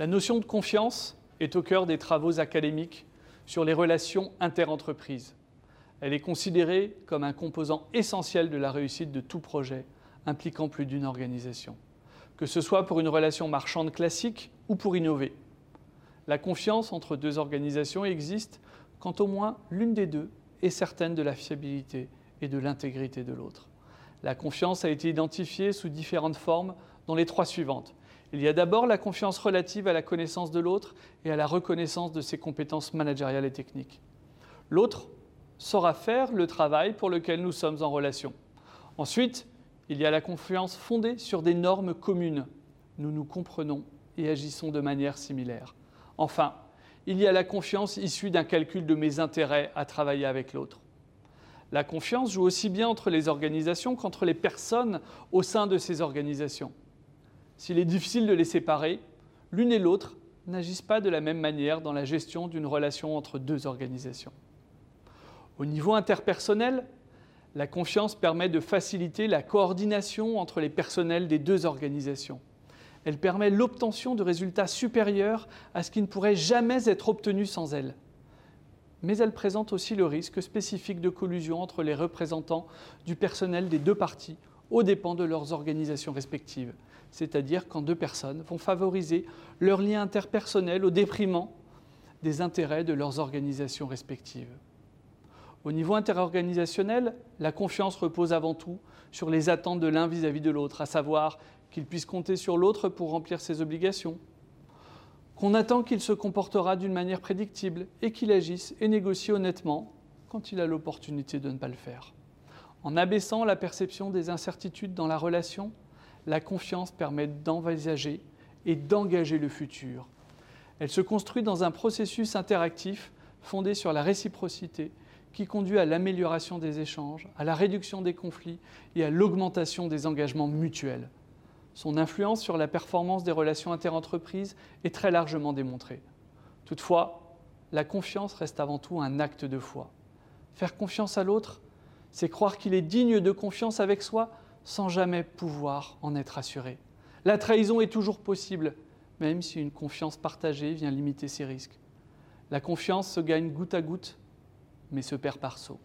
La notion de confiance est au cœur des travaux académiques sur les relations interentreprises. Elle est considérée comme un composant essentiel de la réussite de tout projet impliquant plus d'une organisation, que ce soit pour une relation marchande classique ou pour innover. La confiance entre deux organisations existe quand au moins l'une des deux est certaine de la fiabilité et de l'intégrité de l'autre. La confiance a été identifiée sous différentes formes, dont les trois suivantes. Il y a d'abord la confiance relative à la connaissance de l'autre et à la reconnaissance de ses compétences managériales et techniques. L'autre saura faire le travail pour lequel nous sommes en relation. Ensuite, il y a la confiance fondée sur des normes communes. Nous nous comprenons et agissons de manière similaire. Enfin, il y a la confiance issue d'un calcul de mes intérêts à travailler avec l'autre. La confiance joue aussi bien entre les organisations qu'entre les personnes au sein de ces organisations. S'il est difficile de les séparer, l'une et l'autre n'agissent pas de la même manière dans la gestion d'une relation entre deux organisations. Au niveau interpersonnel, la confiance permet de faciliter la coordination entre les personnels des deux organisations. Elle permet l'obtention de résultats supérieurs à ce qui ne pourrait jamais être obtenu sans elle. Mais elle présente aussi le risque spécifique de collusion entre les représentants du personnel des deux parties aux dépens de leurs organisations respectives c'est-à-dire quand deux personnes vont favoriser leur lien interpersonnel au détriment des intérêts de leurs organisations respectives. Au niveau interorganisationnel, la confiance repose avant tout sur les attentes de l'un vis-à-vis de l'autre, à savoir qu'il puisse compter sur l'autre pour remplir ses obligations, qu'on attend qu'il se comportera d'une manière prédictible et qu'il agisse et négocie honnêtement quand il a l'opportunité de ne pas le faire. En abaissant la perception des incertitudes dans la relation, la confiance permet d'envisager et d'engager le futur. Elle se construit dans un processus interactif fondé sur la réciprocité qui conduit à l'amélioration des échanges, à la réduction des conflits et à l'augmentation des engagements mutuels. Son influence sur la performance des relations interentreprises est très largement démontrée. Toutefois, la confiance reste avant tout un acte de foi. Faire confiance à l'autre, c'est croire qu'il est digne de confiance avec soi sans jamais pouvoir en être assuré. La trahison est toujours possible, même si une confiance partagée vient limiter ses risques. La confiance se gagne goutte à goutte, mais se perd par saut.